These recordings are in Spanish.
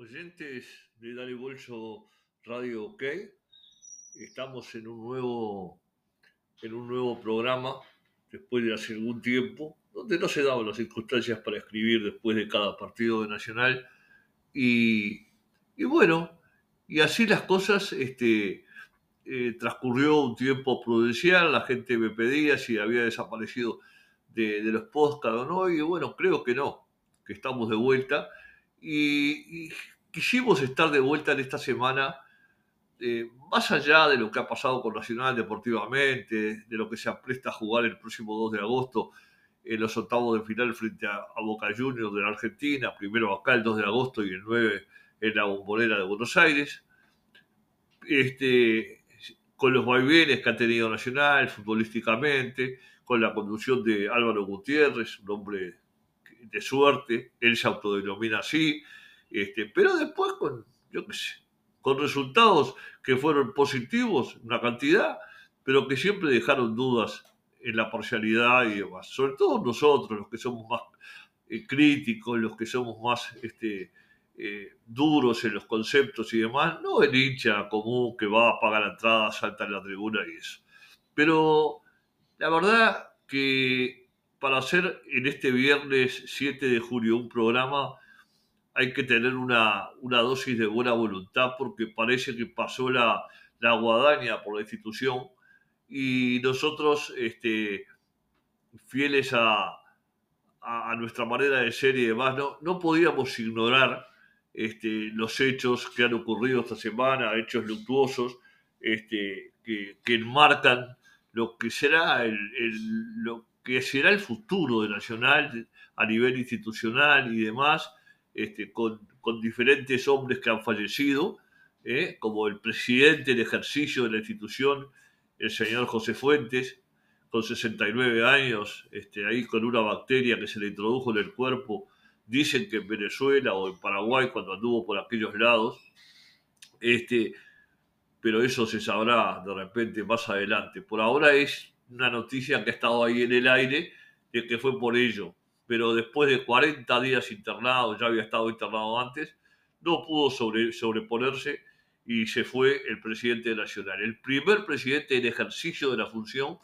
oyentes de Dale Bolso Radio OK. Estamos en un nuevo, en un nuevo programa después de hace algún tiempo, donde no se daban las circunstancias para escribir después de cada partido de Nacional. Y, bueno, y así las cosas, este, eh, transcurrió un tiempo prudencial, la gente me pedía si había desaparecido de, de los podcasts o no, y bueno, creo que no, que estamos de vuelta y, quisimos estar de vuelta en esta semana, eh, más allá de lo que ha pasado con Nacional deportivamente, de lo que se apresta a jugar el próximo 2 de agosto en los octavos de final frente a, Boca Juniors de la Argentina, primero acá el 2 de agosto y el 9 en la bombonera de Buenos Aires. Este, con los vaivenes que ha tenido Nacional futbolísticamente, con la conducción de Álvaro Gutiérrez, un hombre de suerte, él se autodenomina así, este, pero después con, yo qué sé, con resultados que fueron positivos, una cantidad, pero que siempre dejaron dudas en la parcialidad y demás. Sobre todo nosotros, los que somos más eh, críticos, los que somos más este, eh, duros en los conceptos y demás, no el hincha común que va a pagar la entrada, salta en la tribuna y eso. Pero la verdad que para hacer en este viernes 7 de julio un programa hay que tener una, dosis de buena voluntad porque parece que pasó la, guadaña por la institución. Y nosotros, este, fieles a, nuestra manera de ser y demás, no, no podíamos ignorar este, los hechos que han ocurrido esta semana, hechos luctuosos, este, que, enmarcan lo que será el, lo, que será el futuro de Nacional a nivel institucional y demás, este, con, diferentes hombres que han fallecido, ¿eh? como el presidente en ejercicio de la institución, el señor José Fuentes, con 69 años, este, ahí con una bacteria que se le introdujo en el cuerpo, dicen que en Venezuela o en Paraguay cuando anduvo por aquellos lados, este, pero eso se sabrá de repente más adelante. Por ahora es una noticia que ha estado ahí en el aire de que fue por ello. Pero después de 40 días internado, ya había estado internado antes, no pudo sobre, sobreponerse y se fue el presidente nacional. El primer presidente en ejercicio de la función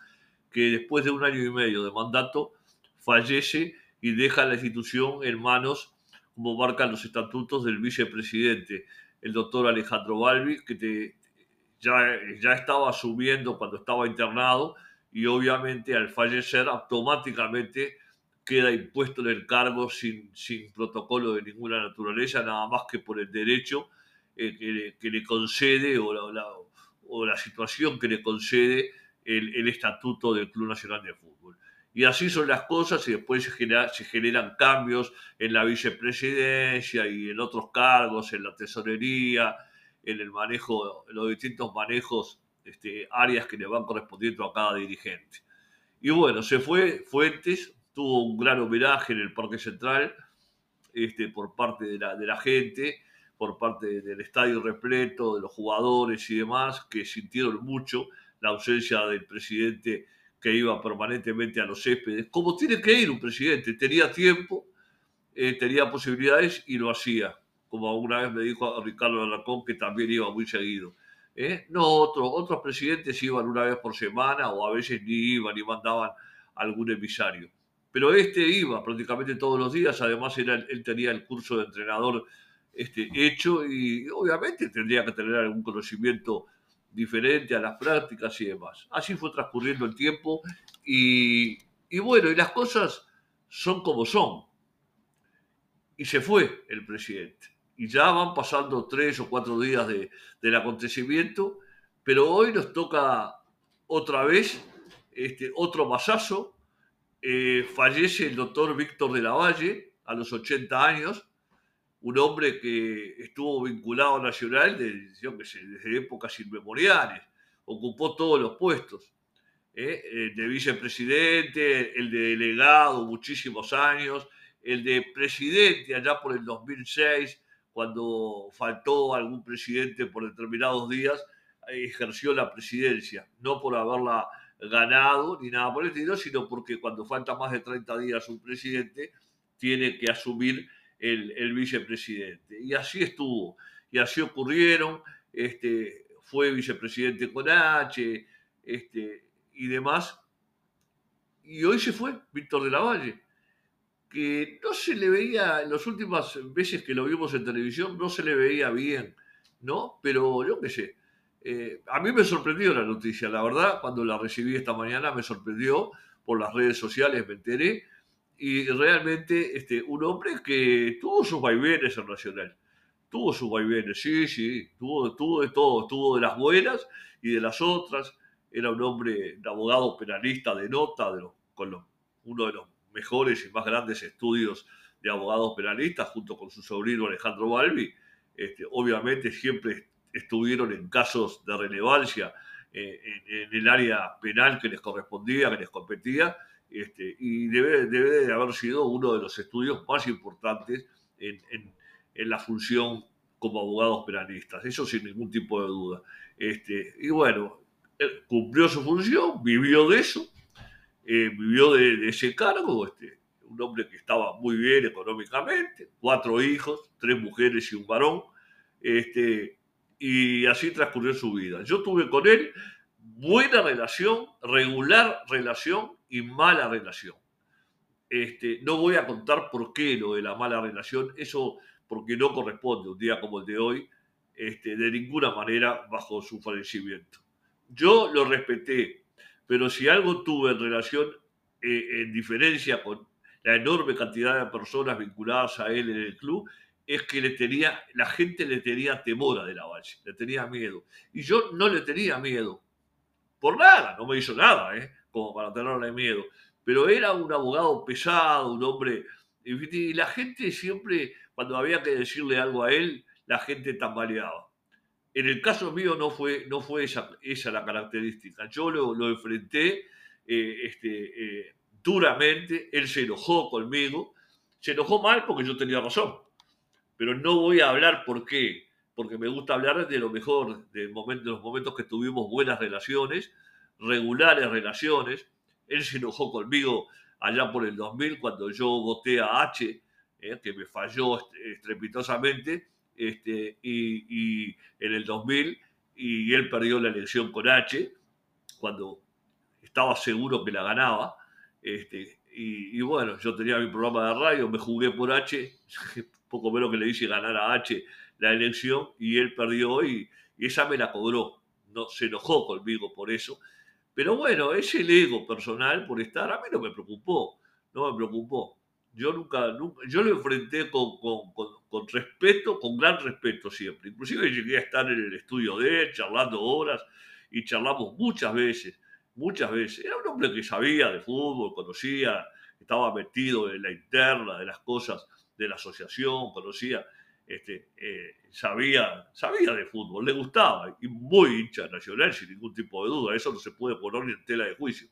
que después de un año y medio de mandato fallece y deja la institución en manos, como marcan los estatutos del vicepresidente, el doctor Alejandro Balbi, que ya, ya estaba asumiendo cuando estaba internado y obviamente al fallecer automáticamente queda impuesto en el cargo sin, sin protocolo de ninguna naturaleza, nada más que por el derecho eh, que, le, concede o la, la, situación que le concede el, el, Estatuto del Club Nacional de Fútbol. Y así son las cosas y después se, genera, se generan cambios en la vicepresidencia y en otros cargos, en la tesorería, en el manejo, en los distintos manejos este, áreas que le van correspondiendo a cada dirigente. Y bueno, se fue Fuentes, tuvo un gran homenaje en el Parque Central este, por parte de la, de la gente, por parte del estadio repleto, de los jugadores y demás, que sintieron mucho la ausencia del presidente que iba permanentemente a los céspedes, como tiene que ir un presidente, tenía tiempo, eh, tenía posibilidades y lo hacía, como alguna vez me dijo Ricardo Alarcón, que también iba muy seguido. ¿Eh? No, otros presidentes iban una vez por semana o a veces ni iban y mandaban algún emisario. Pero este iba prácticamente todos los días, además él tenía el curso de entrenador este, hecho y obviamente tendría que tener algún conocimiento diferente a las prácticas y demás. Así fue transcurriendo el tiempo y, y bueno, y las cosas son como son. Y se fue el presidente y ya van pasando tres o cuatro días de, del acontecimiento, pero hoy nos toca otra vez este, otro masazo. Eh, fallece el doctor Víctor de la Valle a los 80 años, un hombre que estuvo vinculado a Nacional desde, desde épocas inmemoriales, ocupó todos los puestos, ¿eh? el de vicepresidente, el de delegado muchísimos años, el de presidente allá por el 2006, cuando faltó algún presidente por determinados días, ejerció la presidencia, no por haberla ganado ni nada por el estilo, sino porque cuando falta más de 30 días un presidente tiene que asumir el, vicepresidente. Y así estuvo, y así ocurrieron, este, fue vicepresidente con H, este, y demás. Y hoy se fue Víctor de la Valle, que no se le veía, en las últimas veces que lo vimos en televisión, no se le veía bien, ¿no? Pero yo qué sé. Eh, a mí me sorprendió la noticia, la verdad, cuando la recibí esta mañana me sorprendió por las redes sociales, me enteré, y realmente este, un hombre que tuvo sus vaivenes en Nacional. Tuvo sus vaivenes, sí, sí, tuvo, tuvo de todo, tuvo de las buenas y de las otras. Era un hombre, de abogado penalista de nota, con uno de los mejores y más grandes estudios de abogados penalistas, junto con su sobrino Alejandro Balbi. Este, obviamente siempre estuvieron en casos de relevancia eh, en, el área penal que les correspondía, que les competía, este, y debe, debe de haber sido uno de los estudios más importantes en, la función como abogados penalistas, eso sin ningún tipo de duda. Este, y bueno, cumplió su función, vivió de eso, eh, vivió de, ese cargo, este, un hombre que estaba muy bien económicamente, cuatro hijos, tres mujeres y un varón, este, y así transcurrió su vida. Yo tuve con él buena relación, regular relación y mala relación. Este, no voy a contar por qué lo de la mala relación, eso porque no corresponde un día como el de hoy, este, de ninguna manera bajo su fallecimiento. Yo lo respeté, pero si algo tuve en relación, eh, en diferencia con la enorme cantidad de personas vinculadas a él en el club, es que le tenía, la gente le tenía temor a De la Valle, le tenía miedo. Y yo no le tenía miedo. Por nada, no me hizo nada, ¿eh? como para tenerle miedo. Pero era un abogado pesado, un hombre. Y la gente siempre, cuando había que decirle algo a él, la gente tambaleaba. En el caso mío no fue, no fue esa, esa la característica. Yo lo, lo enfrenté eh, este, eh, duramente, él se enojó conmigo, se enojó mal porque yo tenía razón pero no voy a hablar por qué, porque me gusta hablar de lo mejor, de, los momentos que tuvimos buenas relaciones, regulares relaciones. Él se enojó conmigo allá por el 2000 cuando yo voté a H, eh, que me falló estrepitosamente, este, y, en el 2000, y él perdió la elección con H, cuando estaba seguro que la ganaba. Este, y, y, bueno, yo tenía mi programa de radio, me jugué por H, poco menos que le dice ganar a H la elección y él perdió y, y esa me la cobró. No, se enojó conmigo por eso. Pero bueno, es el ego personal por estar, a mí no me preocupó, no me preocupó. Yo nunca, yo lo enfrenté con, con, con, respeto, con gran respeto siempre. Inclusive llegué a estar en el estudio de él, charlando horas, y charlamos muchas veces, muchas veces. Era un hombre que sabía de fútbol, conocía, estaba metido en la interna de las cosas de la asociación, conocía, este, eh, sabía, sabía de fútbol, le gustaba, y muy hincha nacional, sin ningún tipo de duda, eso no se puede poner ni en tela de juicio.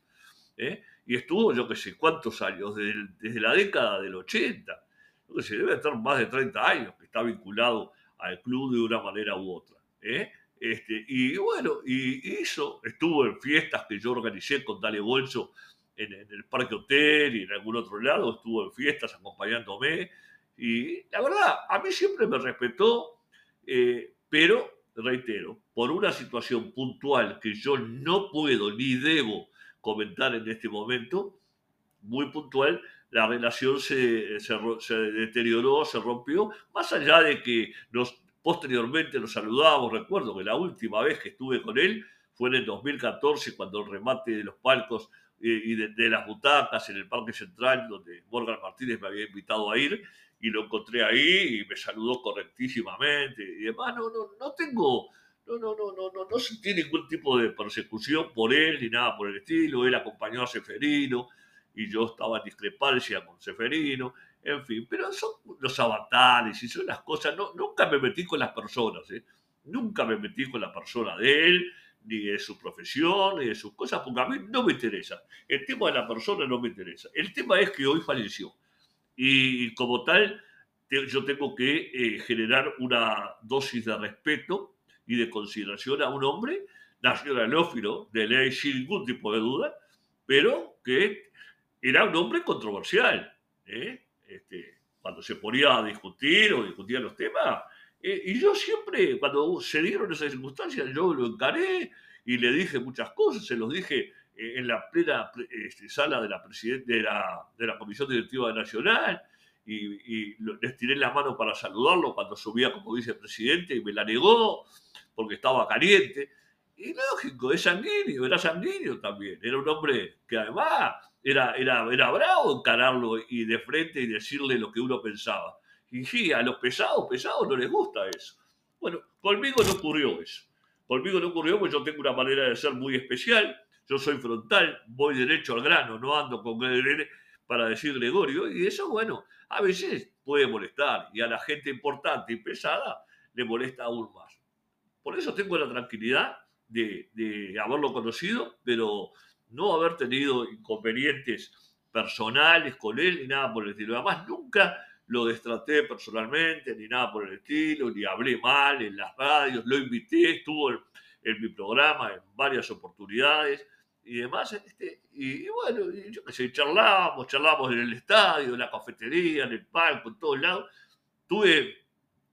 ¿eh? Y estuvo, yo qué sé, cuántos años, desde, la década del 80, yo que sé, debe estar más de 30 años que está vinculado al club de una manera u otra. ¿eh? Este, y bueno, y hizo, estuvo en fiestas que yo organicé con Dale Bolso en, en, el Parque Hotel y en algún otro lado, estuvo en fiestas acompañándome, y la verdad, a mí siempre me respetó, eh, pero, reitero, por una situación puntual que yo no puedo ni debo comentar en este momento, muy puntual, la relación se, se, deterioró, se rompió, más allá de que nos, posteriormente nos saludábamos, recuerdo que la última vez que estuve con él fue en el 2014, cuando el remate de los palcos eh, y de, de, las butacas en el Parque Central, donde Morgan Martínez me había invitado a ir, y lo encontré ahí y me saludó correctísimamente y demás. No, no, no tengo, no, no, no, no, no, no sentí ningún tipo de persecución por él ni nada por el estilo. Él acompañó a Seferino y yo estaba en discrepancia con Seferino, en fin, pero son los avatares y son las cosas. No, nunca me metí con las personas, ¿eh? nunca me metí con la persona de él, ni de su profesión, ni de sus cosas, porque a mí no me interesa. El tema de la persona no me interesa. El tema es que hoy falleció y como tal, yo tengo que eh, generar una dosis de respeto y de consideración a un hombre nacionalófilo, de ley sin ningún tipo de duda, pero que era un hombre controversial. ¿eh? Este, cuando se ponía a discutir o discutía los temas. Eh, y yo siempre, cuando se dieron esas circunstancias, yo lo encaré y le dije muchas cosas, se los dije eh, en la plena este, sala de la, de, la, de la Comisión Directiva Nacional y, les tiré la mano para saludarlo cuando subía como vicepresidente y me la negó porque estaba caliente. Y lógico, es sanguíneo, era sanguíneo también. Era un hombre que además era, era, era bravo encararlo y de frente y decirle lo que uno pensaba. Y sí, a los pesados, pesados no les gusta eso. Bueno, conmigo no ocurrió eso. Conmigo no ocurrió porque yo tengo una manera de ser muy especial. Yo soy frontal, voy derecho al grano, no ando con para decir Gregorio. Y eso, bueno, a veces puede molestar. Y a la gente importante y pesada le molesta aún más. Por eso tengo la tranquilidad de, haberlo conocido, pero no haber tenido inconvenientes personales con él ni nada por el estilo. Además, nunca lo destraté personalmente ni nada por el estilo, ni hablé mal en las radios, lo invité, estuvo en, mi programa en varias oportunidades y demás. Este, y, bueno, yo qué sé, charlábamos, charlábamos en el estadio, en la cafetería, en el palco, en todos lados. Tuve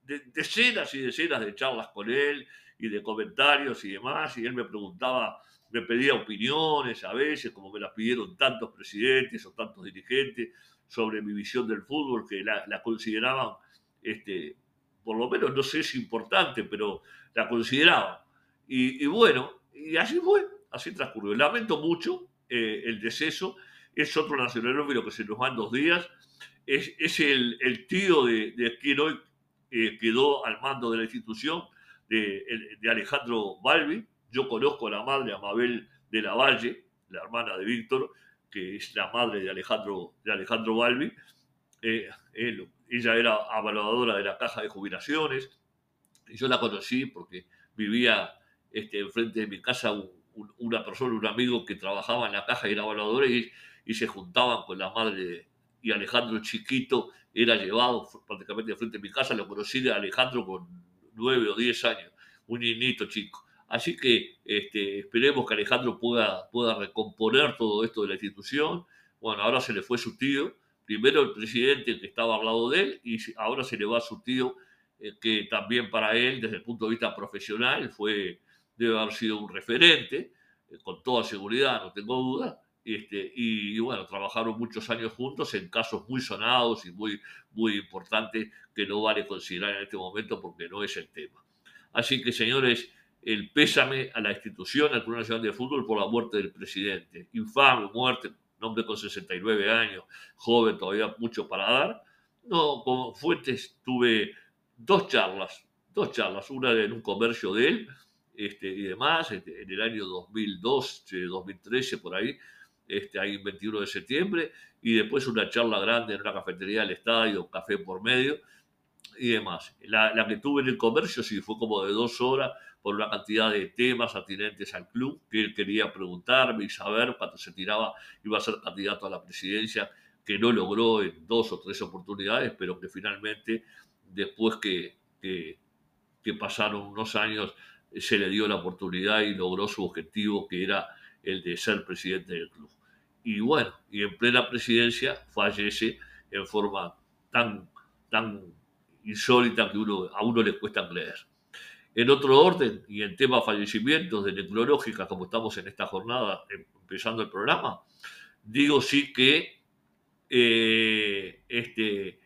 decenas y decenas de charlas con él y de comentarios y demás, y él me preguntaba me pedía opiniones a veces, como me las pidieron tantos presidentes o tantos dirigentes sobre mi visión del fútbol, que la, consideraban, este, por lo menos no sé si importante, pero la consideraban. Y, bueno, y así fue, así transcurrió. Lamento mucho eh, el deceso, es otro nacionalófilo que se nos va en dos días, es, el, tío de, de quien hoy eh, quedó al mando de la institución, de, Alejandro Balbi, yo conozco a la madre, Amabel de la Valle, la hermana de Víctor, que es la madre de Alejandro, de Alejandro Balbi. Eh, ella era avaluadora de la caja de jubilaciones. Y yo la conocí porque vivía este, enfrente de mi casa una persona, un amigo que trabajaba en la caja y era y, y se juntaban con la madre y Alejandro chiquito era llevado prácticamente de mi casa. Lo conocí de Alejandro con nueve o diez años, un niñito chico. Así que este, esperemos que Alejandro pueda, pueda recomponer todo esto de la institución. Bueno, ahora se le fue su tío, primero el presidente que estaba hablado de él, y ahora se le va a su tío, eh, que también para él, desde el punto de vista profesional, fue, debe haber sido un referente, eh, con toda seguridad, no tengo duda. Este, y, bueno, trabajaron muchos años juntos en casos muy sonados y muy, muy importantes que no vale considerar en este momento porque no es el tema. Así que, señores, el pésame a la institución, al Club Nacional de Fútbol, por la muerte del presidente. Infame muerte, hombre con 69 años, joven, todavía mucho para dar. No, con Fuentes tuve dos charlas, dos charlas, una en un comercio de él este, y demás, este, en el año 2002, 2013, por ahí, este, ahí 21 de septiembre, y después una charla grande en una cafetería del estadio, café por medio, y demás. La, la que tuve en el comercio sí fue como de dos horas, por una cantidad de temas atinentes al club que él quería preguntarme y saber cuando se tiraba iba a ser candidato a la presidencia, que no logró en dos o tres oportunidades, pero que finalmente, después que, que, pasaron unos años, se le dio la oportunidad y logró su objetivo, que era el de ser presidente del club. Y bueno, y en plena presidencia fallece en forma tan, tan insólita que uno, a uno le cuesta creer. En otro orden, y en tema fallecimientos de necrológica, como estamos en esta jornada, em, empezando el programa, digo sí que eh, este,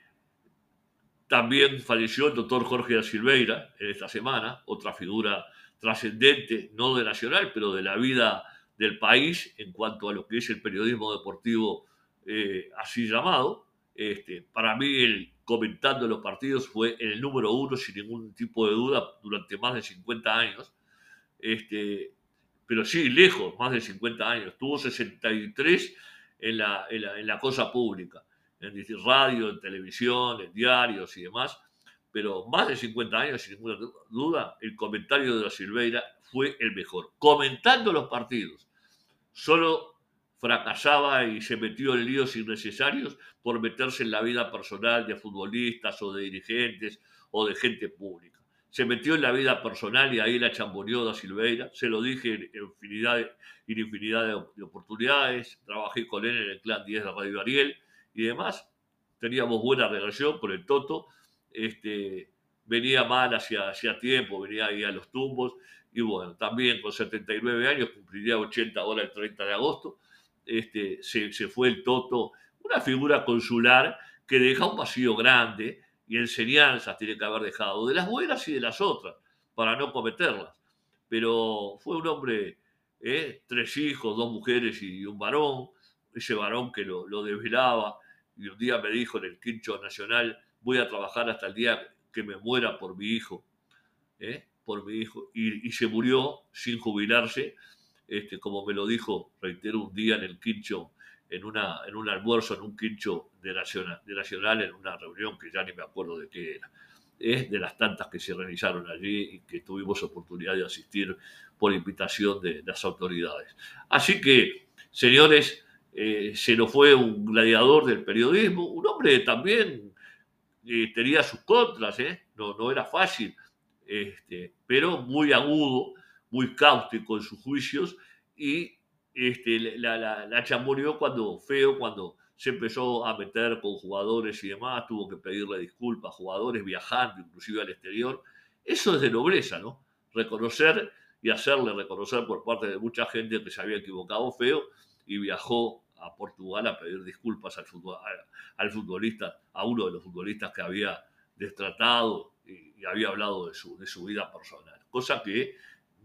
también falleció el doctor Jorge da Silveira en esta semana, otra figura trascendente, no de Nacional, pero de la vida del país en cuanto a lo que es el periodismo deportivo eh, así llamado. Este, para mí el comentando los partidos fue el número uno sin ningún tipo de duda durante más de 50 años. Este, pero sí, lejos, más de 50 años. Tuvo 63 en la, en la, cosa pública, en radio, en televisión, en diarios y demás. Pero más de 50 años, sin ninguna duda, el comentario de la Silveira fue el mejor. Comentando los partidos. Solo fracasaba y se metió en líos innecesarios por meterse en la vida personal de futbolistas o de dirigentes o de gente pública. Se metió en la vida personal y ahí la chamboneó da Silveira. Se lo dije en infinidad, en infinidad de, oportunidades. Trabajé con él en el Clan 10 de Radio Ariel y demás. teníamos buena relación con el Toto, este, venía mal hacia, hacia tiempo, venía ahí a los tumbos, y bueno, también con 79 años, cumpliría 80 ahora el 30 de agosto, este, se, se fue el Toto, una figura consular que deja un vacío grande y enseñanzas tiene que haber dejado, de las buenas y de las otras, para no cometerlas. Pero fue un hombre, ¿eh? tres hijos, dos mujeres y un varón, ese varón que lo, lo desvelaba, y un día me dijo en el quincho nacional, voy a trabajar hasta el día que me muera por mi hijo, ¿eh? por mi hijo, y, se murió sin jubilarse, este, como me lo dijo, reitero, un día en el quincho, en, una, en un almuerzo, en un quincho de nacional, de nacional, en una reunión que ya ni me acuerdo de qué era. Es de las tantas que se realizaron allí y que tuvimos oportunidad de asistir por invitación de las autoridades. Así que, señores, eh, se nos fue un gladiador del periodismo, un hombre también eh, tenía sus contras, ¿eh? no, no era fácil, este, pero muy agudo, muy cáustico en sus juicios y este, la, la, la cuando, feo, cuando se empezó a meter con jugadores y demás, tuvo que pedirle disculpas a jugadores viajando inclusive al exterior. Eso es de nobleza, ¿no? Reconocer y hacerle reconocer por parte de mucha gente que se había equivocado feo y viajó a Portugal a pedir disculpas al, futbolista, a uno de los futbolistas que había destratado y, había hablado de su, de su vida personal. Cosa que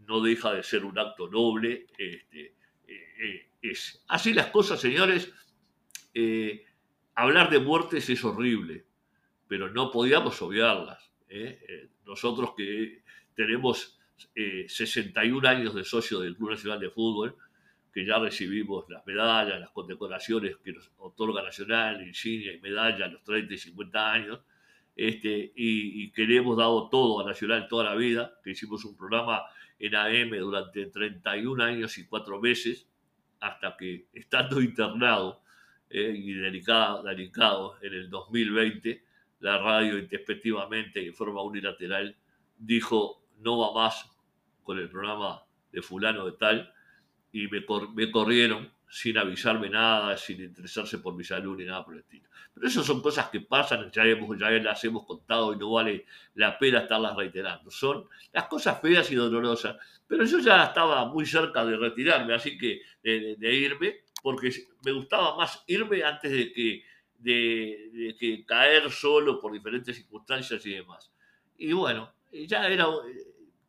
no deja de ser un acto noble. Este, eh, eh, es. Así las cosas, señores. Eh, hablar de muertes es horrible, pero no podíamos obviarlas. nosotros que tenemos 61 años de socio del Club Nacional de Fútbol, que ya recibimos las medallas, las condecoraciones que nos otorga Nacional, insignia y medalla a los 30 y 50 años, este, y, que le hemos dado todo a Nacional toda la vida, que hicimos un programa en AM durante 31 años y 4 meses, hasta que estando internado eh, y delicado, delicado en el 2020, la radio intespectivamente y en forma unilateral dijo no va más con el programa de fulano de tal, y me, me corrieron sin avisarme nada, sin interesarse por mi salud ni nada por el estilo. Pero eso son cosas que pasan, ya, hemos, ya las hemos contado y no vale la pena estarlas reiterando. Son las cosas feas y dolorosas. Pero yo ya estaba muy cerca de retirarme, así que de, irme, porque me gustaba más irme antes de que, de, de que caer solo por diferentes circunstancias y demás. Y bueno, ya era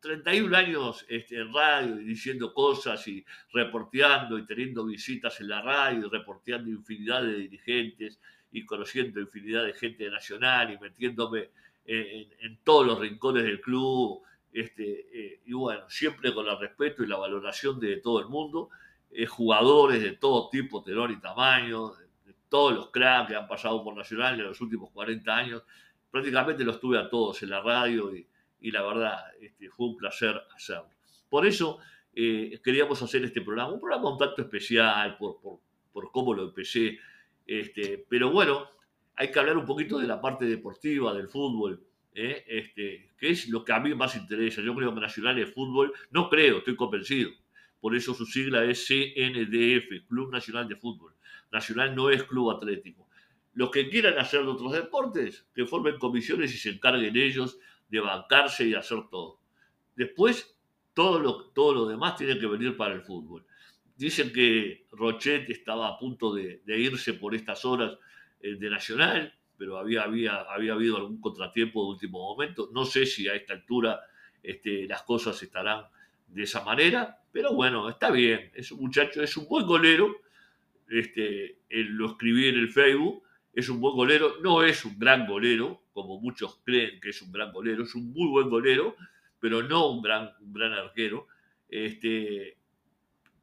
31 años este, en radio y diciendo cosas y reporteando y teniendo visitas en la radio y reporteando infinidad de dirigentes y conociendo infinidad de gente nacional y metiéndome en, todos los rincones del club. Este, eh, y bueno, siempre con el respeto y la valoración de todo el mundo, eh, jugadores de todo tipo, tenor y tamaño, de, todos los cracks que han pasado por Nacional en los últimos 40 años, prácticamente los tuve a todos en la radio y, y la verdad este, fue un placer hacerlo. Por eso eh, queríamos hacer este programa, un programa un tanto especial por, por, por cómo lo empecé, este, pero bueno, hay que hablar un poquito de la parte deportiva, del fútbol, ¿eh? este, que es lo que a mí más interesa. Yo creo que Nacional de Fútbol, no creo, estoy convencido. Por eso su sigla es CNDF, Club Nacional de Fútbol. Nacional no es club atlético. Los que quieran hacer otros deportes, que formen comisiones y se encarguen ellos de bancarse y hacer todo. Después, todo lo, demás tiene que venir para el fútbol. Dicen que Rochet estaba a punto de, irse por estas horas eh, de Nacional, pero había, había, había habido algún contratiempo de último momento. No sé si a esta altura este, las cosas estarán de esa manera, pero bueno, está bien. Es un muchacho, es un buen golero. Este, lo escribí en el Facebook es un buen golero, no es un gran golero, como muchos creen que es un gran golero, es un muy buen golero, pero no un gran, un gran arquero. Este,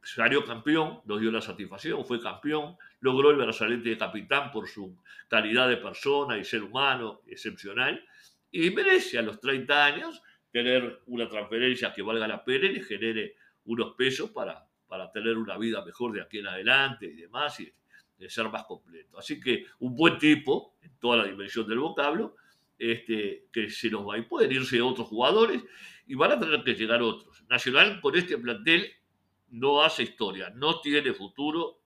salió campeón, nos dio la satisfacción, fue campeón, logró el brazalete de capitán por su calidad de persona y ser humano excepcional, y merece a los 30 años tener una transferencia que valga la pena y le genere unos pesos para, para tener una vida mejor de aquí en adelante y demás. Y, de ser más completo. Así que un buen tipo, en toda la dimensión del vocablo, este, que se nos va y pueden irse otros jugadores y van a tener que llegar otros. Nacional con este plantel no hace historia, no tiene futuro,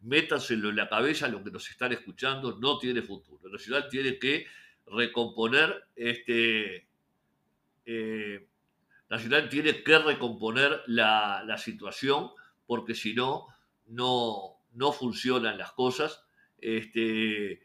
métanselo en la cabeza lo que nos están escuchando, no tiene futuro. Nacional tiene que recomponer este. Eh, Nacional tiene que recomponer la, situación porque si no, no, no funcionan las cosas. Este,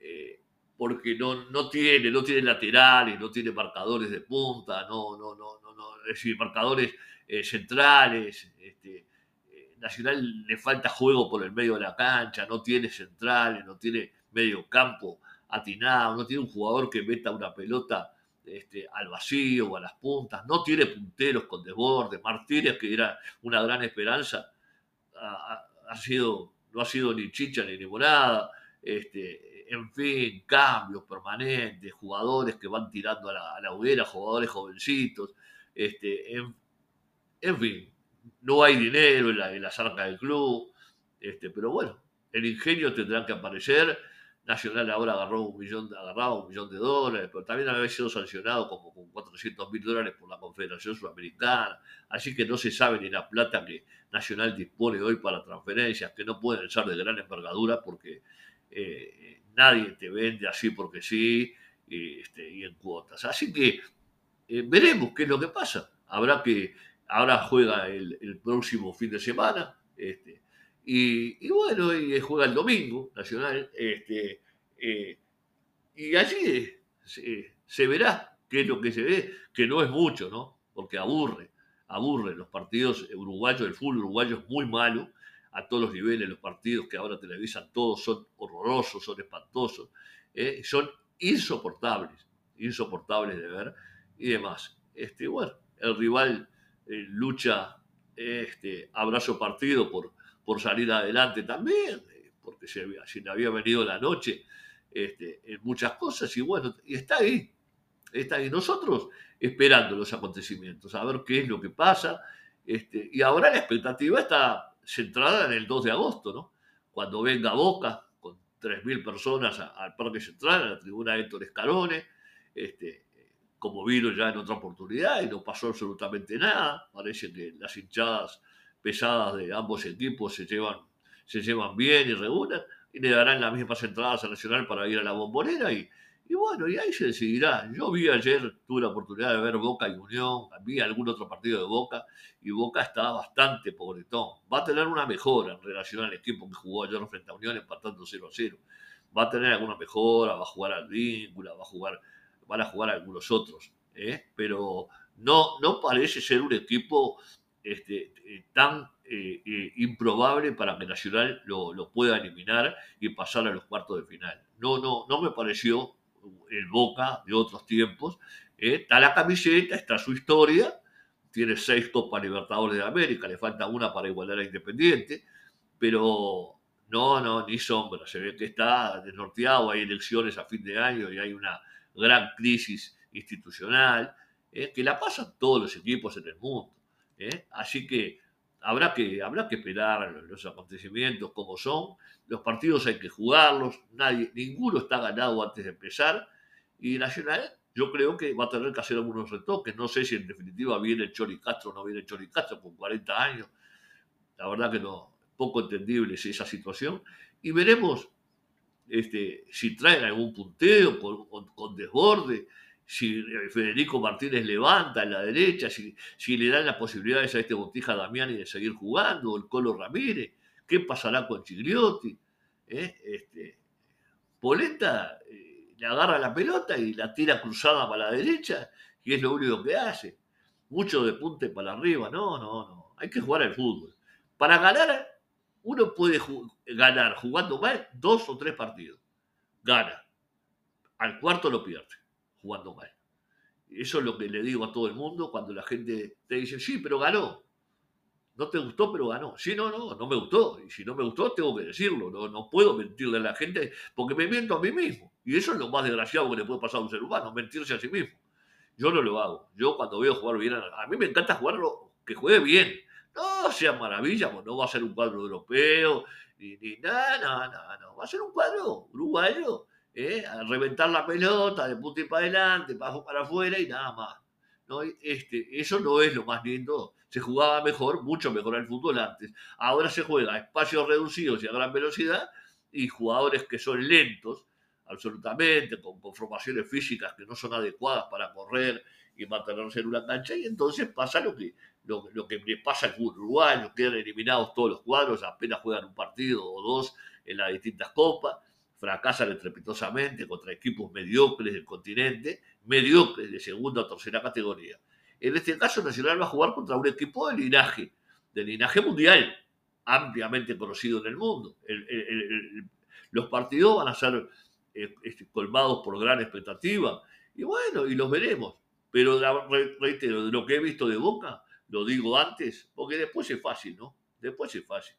eh, porque no, no, tiene, no tiene laterales, no tiene marcadores de punta, no, no, no, no, es decir, marcadores eh, centrales. Este, eh, Nacional le falta juego por el medio de la cancha, no tiene centrales, no tiene medio campo atinado, no tiene un jugador que meta una pelota este, al vacío o a las puntas, no tiene punteros con desborde. Martínez, que era una gran esperanza, ha, sido, no ha sido ni chicha ni limonada. Este, en fin, cambios permanentes, jugadores que van tirando a la, hoguera, jugadores jovencitos. Este, en, fin, no hay dinero en la, en arcas del club. Este, pero bueno, el ingenio tendrá que aparecer Nacional ahora agarró un millón, agarraba un millón de dólares, pero también había sido sancionado como con 400 mil dólares por la Confederación Sudamericana. Así que no se sabe ni la plata que Nacional dispone hoy para transferencias, que no pueden ser de gran envergadura porque eh, nadie te vende así porque sí y, este, en cuotas. Así que eh, veremos qué es lo que pasa. Habrá que, ahora juega el, próximo fin de semana. Este, y, bueno, y juega el domingo, Nacional, este, eh, y allí se, verá qué es lo que se ve, que no es mucho, ¿no? Porque aburre, aburre los partidos uruguayos, el fútbol uruguayo es muy malo, a todos los niveles, los partidos que ahora televisan todos son horrorosos, son espantosos, ¿eh? son insoportables, insoportables de ver y demás. Este, bueno, el rival eh, lucha este, abrazo partido por, por salir adelante también, eh, porque se, le había venido la noche este, en muchas cosas, y bueno, y está ahí, está ahí. Nosotros esperando los acontecimientos, a ver qué es lo que pasa, este, y ahora la expectativa está centrada en el 2 de agosto, ¿no? Cuando venga Boca con 3.000 personas al Parque Central, a la tribuna Héctor Escalone, este, como vino ya en otra oportunidad y no pasó absolutamente nada. Parece que las hinchadas pesadas de ambos equipos se llevan, se llevan bien y reúnen y le darán las mismas entradas a Nacional para ir a la bombonera y, y bueno, y ahí se decidirá. Yo vi ayer, tuve la oportunidad de ver Boca y Unión, vi algún otro partido de Boca y Boca está bastante pobretón. Va a tener una mejora en relación al equipo que jugó ayer frente a Unión empatando 0 a 0. Va a tener alguna mejora, va a jugar al Víncula, va a jugar, van a jugar algunos otros. ¿eh? Pero no, no parece ser un equipo este, eh, tan eh, eh, improbable para que Nacional lo, pueda eliminar y pasar a los cuartos de final. No, no, no me pareció el Boca de otros tiempos. está la camiseta, está su historia, tiene seis Copas Libertadores de América, le falta una para igualar a Independiente, pero no, no, ni sombra. Se ve que está desnorteado, hay elecciones a fin de año y hay una gran crisis institucional, que la pasan todos los equipos en el mundo. ¿Eh? Así que habrá, que habrá que esperar los acontecimientos como son. Los partidos hay que jugarlos, nadie, ninguno está ganado antes de empezar. Y Nacional, yo creo que va a tener que hacer algunos retoques. No sé si en definitiva viene el Chori Castro o no viene el Chori Castro con 40 años. La verdad que no, poco entendible es esa situación. Y veremos este, si traen algún punteo con desborde si Federico Martínez levanta en la derecha, si, si le dan las posibilidades a este Botija Damiani de seguir jugando, o el Colo Ramírez, qué pasará con Chigliotti. ¿Eh? Este, Polenta eh, le agarra la pelota y la tira cruzada para la derecha, y es lo único que hace. Mucho de punte para arriba, no, no, no. Hay que jugar al fútbol. Para ganar, uno puede ganar jugando mal dos o tres partidos. Gana. Al cuarto lo pierde jugando mal. Eso es lo que le digo a todo el mundo cuando la gente te dice, sí, pero ganó. No te gustó, pero ganó. Sí, no, no, no me gustó. Y si no me gustó, tengo que decirlo. No, no puedo mentirle a la gente porque me miento a mí mismo. Y eso es lo más desgraciado que le puede pasar a un ser humano, mentirse a sí mismo. Yo no lo hago. Yo cuando veo jugar bien, a mí me encanta jugarlo, que juegue bien. No sea maravilla, pues no va a ser un cuadro europeo, ni, ni nada, nada, nada, no. Va a ser un cuadro uruguayo ¿eh? a reventar la pelota de punta y para adelante, para, para afuera y nada más. ¿no? Este, eso no es lo más lindo. Se jugaba mejor, mucho mejor el fútbol antes. Ahora se juega a espacios reducidos y a gran velocidad y jugadores que son lentos, absolutamente, con, formaciones físicas que no son adecuadas para correr y mantenerse en una cancha, y entonces pasa lo que, lo, lo que pasa en Uruguay, quedan eliminados todos los cuadros, apenas juegan un partido o dos en las distintas copas, fracasan estrepitosamente contra equipos mediocres del continente, mediocres de segunda o tercera categoría. En este caso, Nacional va a jugar contra un equipo de linaje, de linaje mundial, ampliamente conocido en el mundo. los partidos van a ser eh, este, colmados por gran expectativa. Y bueno, y los veremos. Pero de lo que he visto de Boca, lo digo antes, porque después es fácil, ¿no? Después es fácil.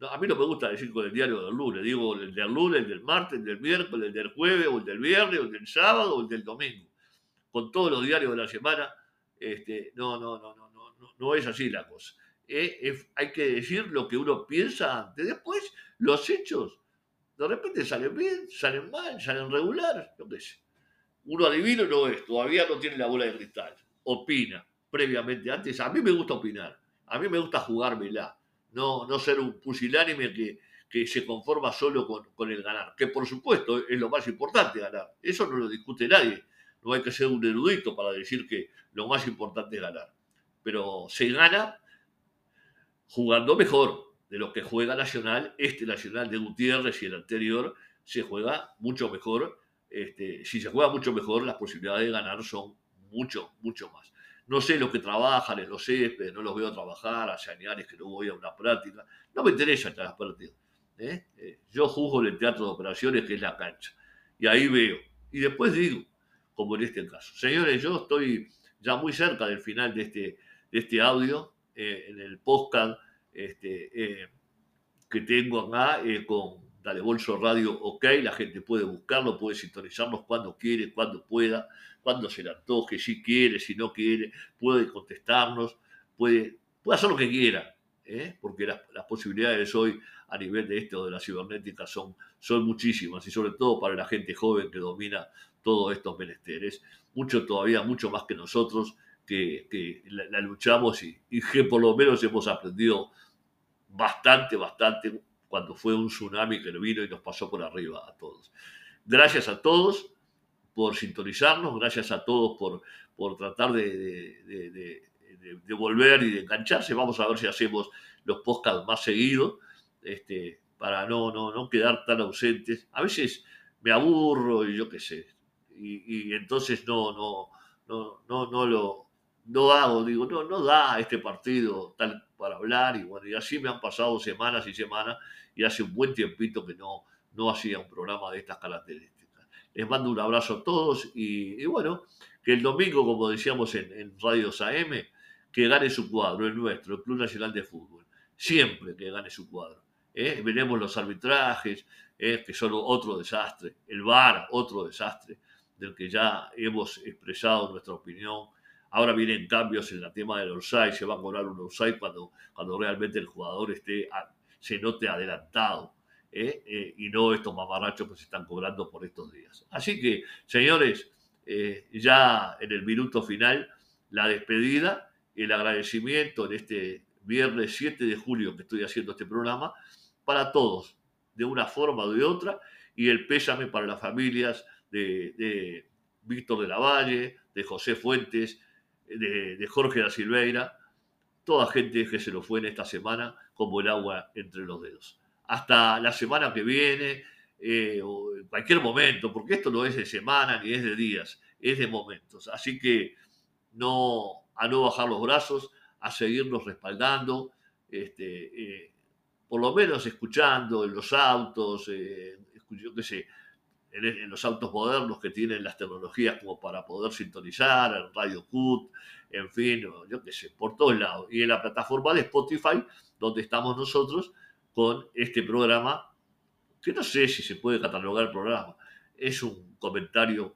A mí no me gusta decir con el diario del lunes, digo el del lunes, el del martes, el del miércoles, el del jueves, o el del viernes, o el del sábado, o el del domingo. Con todos los diarios de la semana, este, no, no, no, no, no, no es así la cosa. Eh, hay que decir lo que uno piensa antes. Después, los hechos de repente salen bien, salen mal, salen regular, yo qué sé. Uno adivino no es, todavía no tiene la bola de cristal. Opina previamente antes. A mí me gusta opinar, a mí me gusta jugármela, no, no ser un pusilánime que, que se conforma solo con, con, el ganar, que por supuesto es lo más importante ganar. Eso no lo discute nadie. No hay que ser un erudito para decir que lo más importante es ganar. Pero se gana jugando mejor, de lo que juega Nacional, este Nacional de Gutiérrez y el anterior, se juega mucho mejor. Este, si se juega mucho mejor, las posibilidades de ganar son mucho, mucho más. No sé los que trabajan en los céspedes, no los veo trabajar, hace años que no voy a una práctica. No me interesa las prácticas. ¿eh? Eh, yo juzgo en el teatro de operaciones, que es la cancha. Y ahí veo. Y después digo, como en este caso. Señores, yo estoy ya muy cerca del final de este, de este audio, eh, en el podcast este, eh, que tengo acá eh, con Dale Bolso Radio OK, la gente puede buscarlo, puede sintonizarnos cuando quiere, cuando pueda, cuando se le antoje, si quiere, si no quiere, puede contestarnos, puede, puede hacer lo que quiera, ¿eh? porque las, posibilidades hoy a nivel de esto de la cibernética son, son muchísimas y sobre todo para la gente joven que domina todos estos menesteres, mucho todavía, mucho más que nosotros que, la, luchamos y, y que por lo menos hemos aprendido bastante, bastante cuando fue un tsunami que vino y nos pasó por arriba a todos. Gracias a todos por sintonizarnos, gracias a todos por, por tratar de, de, volver y de engancharse. Vamos a ver si hacemos los podcasts más seguidos este, para no, no, no quedar tan ausentes. A veces me aburro y yo qué sé. Y, entonces no, no, no, no, no lo no hago, digo, no, no da este partido tal para hablar y bueno, y así me han pasado semanas y semanas y hace un buen tiempito que no, no hacía un programa de estas características. Les mando un abrazo a todos y, bueno, que el domingo, como decíamos en, en Radios AM, que gane su cuadro, el nuestro, el Club Nacional de Fútbol. Siempre que gane su cuadro. ¿eh? Veremos los arbitrajes, ¿eh? que son otro desastre. El VAR, otro desastre, del que ya hemos expresado nuestra opinión Ahora vienen cambios en el tema del offside, se va a cobrar un offside cuando, cuando realmente el jugador esté se note adelantado. ¿Eh? Eh, y no estos mamarrachos que se están cobrando por estos días. Así que, señores, eh, ya en el minuto final, la despedida, el agradecimiento en este viernes 7 de julio que estoy haciendo este programa, para todos, de una forma o de otra, y el pésame para las familias de, de Víctor de la Valle, de José Fuentes, de, Jorge da Silveira, toda gente que se lo fue en esta semana como el agua entre los dedos. Hasta la semana que viene, eh, o en cualquier momento, porque esto no es de semana ni es de días, es de momentos. Así que no, a no bajar los brazos, a seguirnos respaldando, este, eh, por lo menos escuchando en los autos, eh, yo qué sé, en, los autos modernos que tienen las tecnologías como para poder sintonizar, el Radio CUT, en fin, yo qué sé, por todos lados. Y en la plataforma de Spotify, donde estamos nosotros con este programa, que no sé si se puede catalogar el programa, es un comentario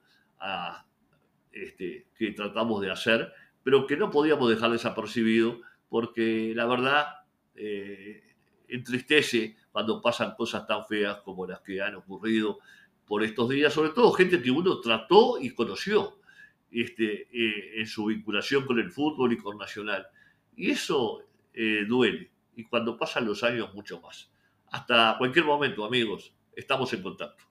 este, que tratamos de hacer, pero que no podíamos dejar desapercibido porque la verdad eh, entristece cuando pasan cosas tan feas como las que han ocurrido por estos días, sobre todo gente que uno trató y conoció. este, eh, en su vinculación con el fútbol y con Nacional. Y eso eh, duele. Y cuando pasan los años, mucho más. Hasta cualquier momento, amigos. Estamos en contacto.